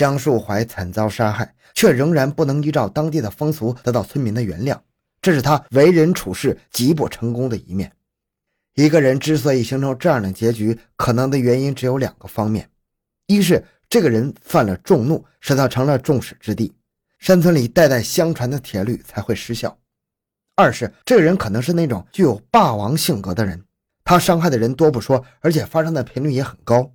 张树怀惨遭杀害，却仍然不能依照当地的风俗得到村民的原谅，这是他为人处事极不成功的一面。一个人之所以形成这样的结局，可能的原因只有两个方面：一是这个人犯了众怒，使他成了众矢之的，山村里代代相传的铁律才会失效；二是这个人可能是那种具有霸王性格的人，他伤害的人多不说，而且发生的频率也很高。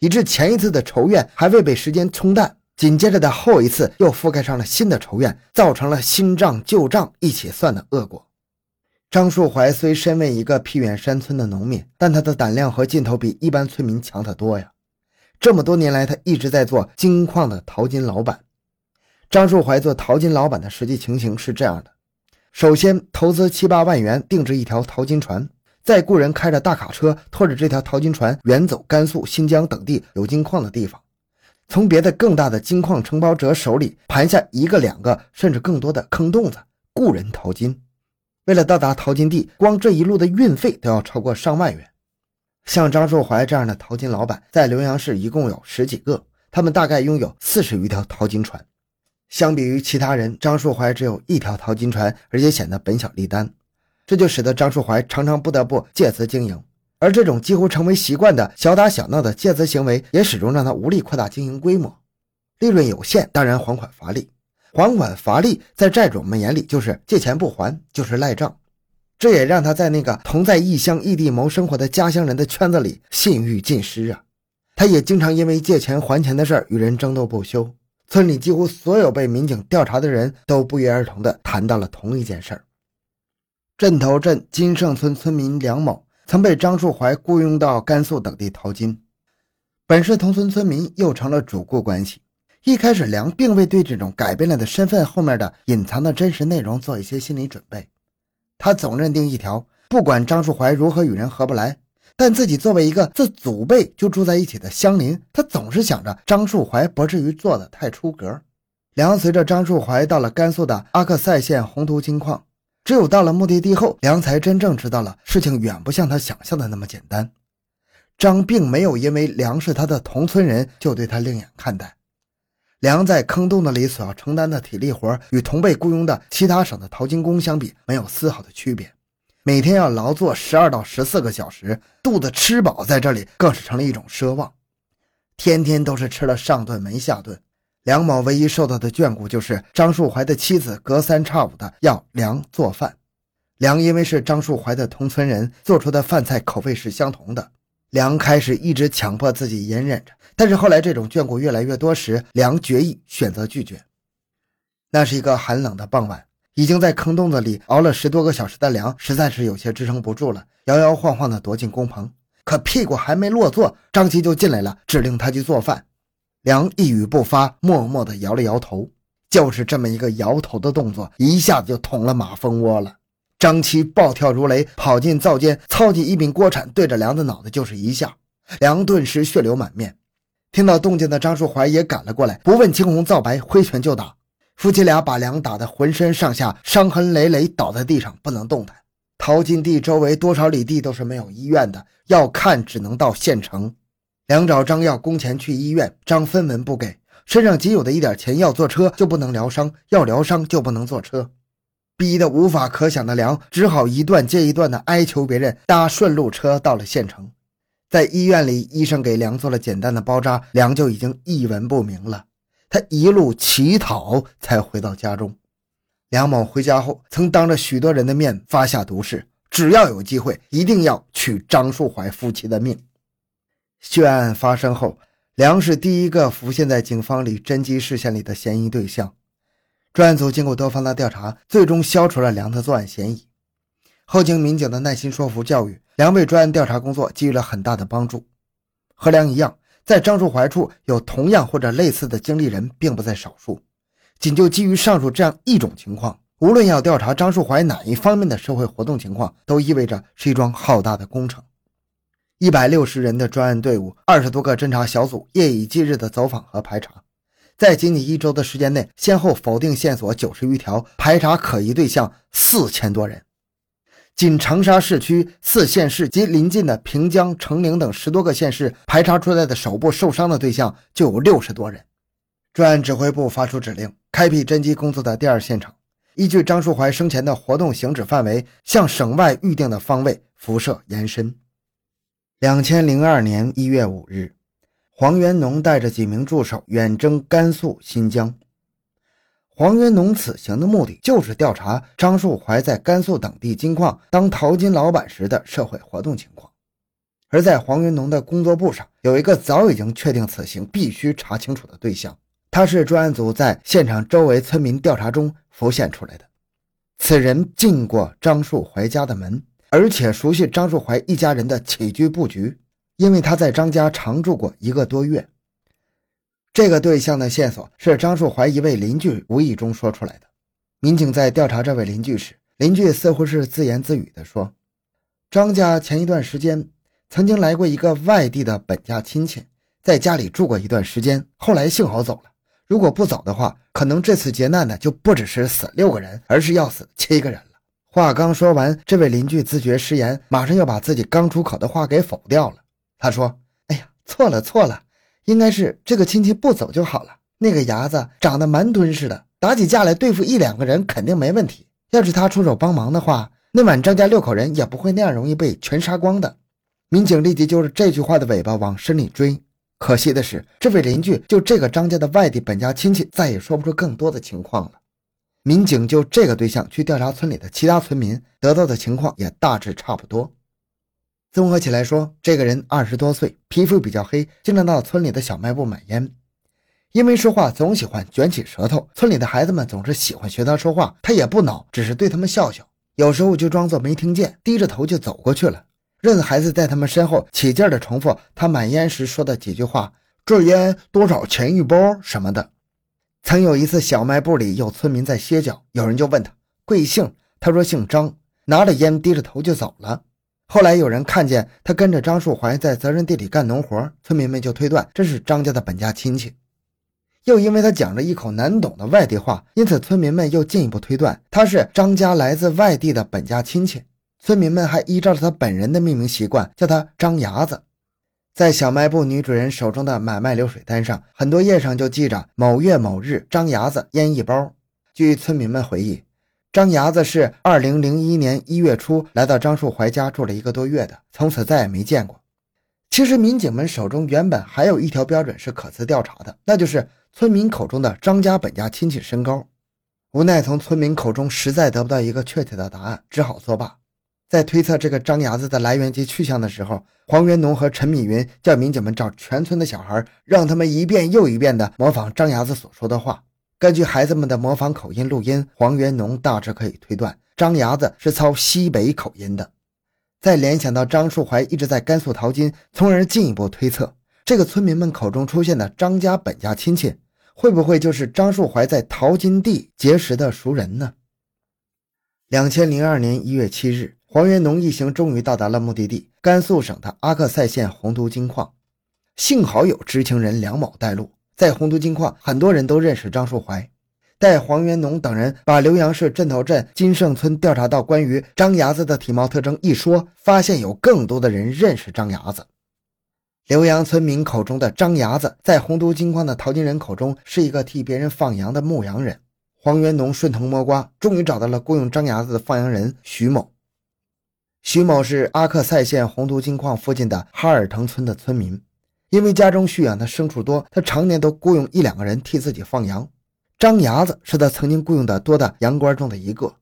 以致前一次的仇怨还未被时间冲淡，紧接着的后一次又覆盖上了新的仇怨，造成了新账旧账一起算的恶果。张树怀虽身为一个僻远山村的农民，但他的胆量和劲头比一般村民强得多呀。这么多年来，他一直在做金矿的淘金老板。张树怀做淘金老板的实际情形是这样的：首先投资七八万元定制一条淘金船。再雇人开着大卡车，拖着这条淘金船远走甘肃、新疆等地有金矿的地方，从别的更大的金矿承包者手里盘下一个、两个，甚至更多的坑洞子，雇人淘金。为了到达淘金地，光这一路的运费都要超过上万元。像张树怀这样的淘金老板，在浏阳市一共有十几个，他们大概拥有四十余条淘金船。相比于其他人，张树怀只有一条淘金船，而且显得本小利单。这就使得张树怀常常不得不借此经营，而这种几乎成为习惯的小打小闹的借资行为，也始终让他无力扩大经营规模。利润有限，当然还款乏力。还款乏力，在债主们眼里就是借钱不还，就是赖账。这也让他在那个同在异乡异地谋生活的家乡人的圈子里信誉尽失啊！他也经常因为借钱还钱的事儿与人争斗不休。村里几乎所有被民警调查的人都不约而同地谈到了同一件事儿。镇头镇金盛村村民梁某曾被张树怀雇佣到甘肃等地淘金，本是同村村民，又成了主顾关系。一开始，梁并未对这种改变了的身份后面的隐藏的真实内容做一些心理准备。他总认定一条：不管张树怀如何与人合不来，但自己作为一个自祖辈就住在一起的乡邻，他总是想着张树怀不至于做的太出格。梁随着张树怀到了甘肃的阿克塞县红图金矿。只有到了目的地后，梁才真正知道了事情远不像他想象的那么简单。张并没有因为梁是他的同村人就对他另眼看待。梁在坑洞子里所要承担的体力活，与同被雇佣的其他省的淘金工相比，没有丝毫的区别。每天要劳作十二到十四个小时，肚子吃饱在这里更是成了一种奢望。天天都是吃了上顿没下顿。梁某唯一受到的眷顾，就是张树怀的妻子隔三差五的要梁做饭。梁因为是张树怀的同村人，做出的饭菜口味是相同的。梁开始一直强迫自己隐忍着，但是后来这种眷顾越来越多时，梁决意选择拒绝。那是一个寒冷的傍晚，已经在坑洞子里熬了十多个小时的梁，实在是有些支撑不住了，摇摇晃晃地躲进工棚。可屁股还没落座，张琪就进来了，指令他去做饭。梁一语不发，默默地摇了摇头。就是这么一个摇头的动作，一下子就捅了马蜂窝了。张七暴跳如雷，跑进灶间，操起一柄锅铲，对着梁的脑袋就是一下。梁顿时血流满面。听到动静的张树怀也赶了过来，不问青红皂白，挥拳就打。夫妻俩把梁打得浑身上下伤痕累累，倒在地上不能动弹。淘金地周围多少里地都是没有医院的，要看只能到县城。梁找张要工钱去医院，张分文不给，身上仅有的一点钱要坐车就不能疗伤，要疗伤就不能坐车，逼得无法可想的梁只好一段接一段的哀求别人搭顺路车到了县城。在医院里，医生给梁做了简单的包扎，梁就已经一文不名了。他一路乞讨才回到家中。梁某回家后，曾当着许多人的面发下毒誓，只要有机会，一定要取张树怀夫妻的命。血案发生后，梁是第一个浮现在警方里侦缉视线里的嫌疑对象。专案组经过多方的调查，最终消除了梁的作案嫌疑。后经民警的耐心说服教育，梁为专案调查工作给予了很大的帮助。和梁一样，在张树怀处有同样或者类似的经历人并不在少数。仅就基于上述这样一种情况，无论要调查张树怀哪一方面的社会活动情况，都意味着是一桩浩大的工程。一百六十人的专案队伍，二十多个侦查小组，夜以继日的走访和排查，在仅仅一周的时间内，先后否定线索九十余条，排查可疑对象四千多人。仅长沙市区四县市及邻近的平江、成陵等十多个县市，排查出来的手部受伤的对象就有六十多人。专案指挥部发出指令，开辟侦缉工作的第二现场，依据张树怀生前的活动行止范围，向省外预定的方位辐射延伸。两千零二年一月五日，黄元农带着几名助手远征甘肃、新疆。黄元农此行的目的就是调查张树怀在甘肃等地金矿当淘金老板时的社会活动情况。而在黄元农的工作簿上，有一个早已经确定此行必须查清楚的对象。他是专案组在现场周围村民调查中浮现出来的。此人进过张树怀家的门，而且熟悉张树怀一家人的起居布局，因为他在张家常住过一个多月。这个对象的线索是张树怀一位邻居无意中说出来的。民警在调查这位邻居时，邻居似乎是自言自语地说：“张家前一段时间曾经来过一个外地的本家亲戚，在家里住过一段时间，后来幸好走了。”如果不走的话，可能这次劫难呢就不只是死六个人，而是要死七个人了。话刚说完，这位邻居自觉失言，马上又把自己刚出口的话给否掉了。他说：“哎呀，错了错了，应该是这个亲戚不走就好了。那个伢子长得蛮敦实的，打起架来对付一两个人肯定没问题。要是他出手帮忙的话，那晚张家六口人也不会那样容易被全杀光的。”民警立即揪着这句话的尾巴往深里追。可惜的是，这位邻居就这个张家的外地本家亲戚，再也说不出更多的情况了。民警就这个对象去调查村里的其他村民，得到的情况也大致差不多。综合起来说，这个人二十多岁，皮肤比较黑，经常到村里的小卖部买烟。因为说话总喜欢卷起舌头，村里的孩子们总是喜欢学他说话，他也不恼，只是对他们笑笑，有时候就装作没听见，低着头就走过去了。任孩子在他们身后起劲地重复他买烟时说的几句话：“这烟多少钱一包？”什么的。曾有一次，小卖部里有村民在歇脚，有人就问他贵姓，他说姓张，拿着烟低着头就走了。后来有人看见他跟着张树怀在责任地里干农活，村民们就推断这是张家的本家亲戚。又因为他讲着一口难懂的外地话，因此村民们又进一步推断他是张家来自外地的本家亲戚。村民们还依照着他本人的命名习惯，叫他张牙子。在小卖部女主人手中的买卖流水单上，很多页上就记着某月某日张牙子烟一包。据村民们回忆，张牙子是二零零一年一月初来到张树怀家住了一个多月的，从此再也没见过。其实民警们手中原本还有一条标准是可资调查的，那就是村民口中的张家本家亲戚身高。无奈从村民口中实在得不到一个确切的答案，只好作罢。在推测这个张伢子的来源及去向的时候，黄元农和陈米云叫民警们找全村的小孩，让他们一遍又一遍地模仿张伢子所说的话。根据孩子们的模仿口音录音，黄元农大致可以推断张伢子是操西北口音的。再联想到张树怀一直在甘肃淘金，从而进一步推测，这个村民们口中出现的张家本家亲戚，会不会就是张树怀在淘金地结识的熟人呢？两千零二年一月七日。黄元农一行终于到达了目的地——甘肃省的阿克塞县洪都金矿。幸好有知情人梁某带路，在洪都金矿，很多人都认识张树怀。待黄元农等人把浏阳市镇头镇金盛村调查到关于张伢子的体貌特征一说，发现有更多的人认识张伢子。浏阳村民口中的张伢子，在洪都金矿的淘金人口中是一个替别人放羊的牧羊人。黄元农顺藤摸瓜，终于找到了雇佣张牙子的放羊人徐某。徐某是阿克塞县红都金矿附近的哈尔腾村的村民，因为家中蓄养的牲畜多，他常年都雇佣一两个人替自己放羊。张牙子是他曾经雇佣的多的羊倌中的一个。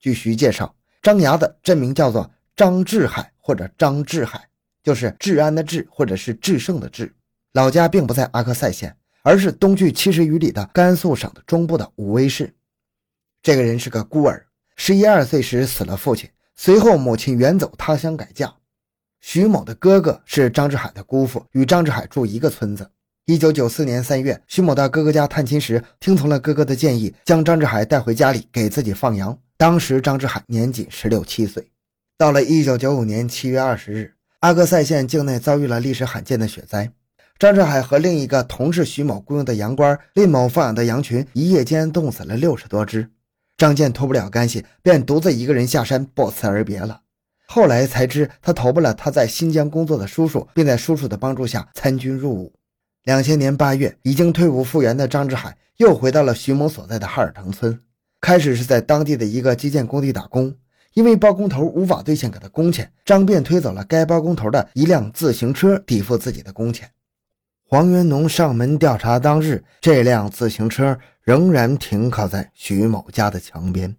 据徐介绍，张牙子真名叫做张志海或者张志海，就是治安的治或者是制胜的治。老家并不在阿克塞县，而是东距七十余里的甘肃省的中部的武威市。这个人是个孤儿，十一二岁时死了父亲。随后，母亲远走他乡改嫁。徐某的哥哥是张志海的姑父，与张志海住一个村子。一九九四年三月，徐某到哥哥家探亲时，听从了哥哥的建议，将张志海带回家里给自己放羊。当时张志海年仅十六七岁。到了一九九五年七月二十日，阿克塞县境内遭遇了历史罕见的雪灾。张志海和另一个同是徐某雇佣的羊倌蔺某放养的羊群，一夜间冻死了六十多只。张健脱不了干系，便独自一个人下山，不辞而别了。后来才知他投奔了他在新疆工作的叔叔，并在叔叔的帮助下参军入伍。两千年八月，已经退伍复员的张志海又回到了徐某所在的哈尔腾村，开始是在当地的一个基建工地打工。因为包工头无法兑现给他工钱，张便推走了该包工头的一辆自行车抵付自己的工钱。黄元农上门调查当日，这辆自行车仍然停靠在徐某家的墙边。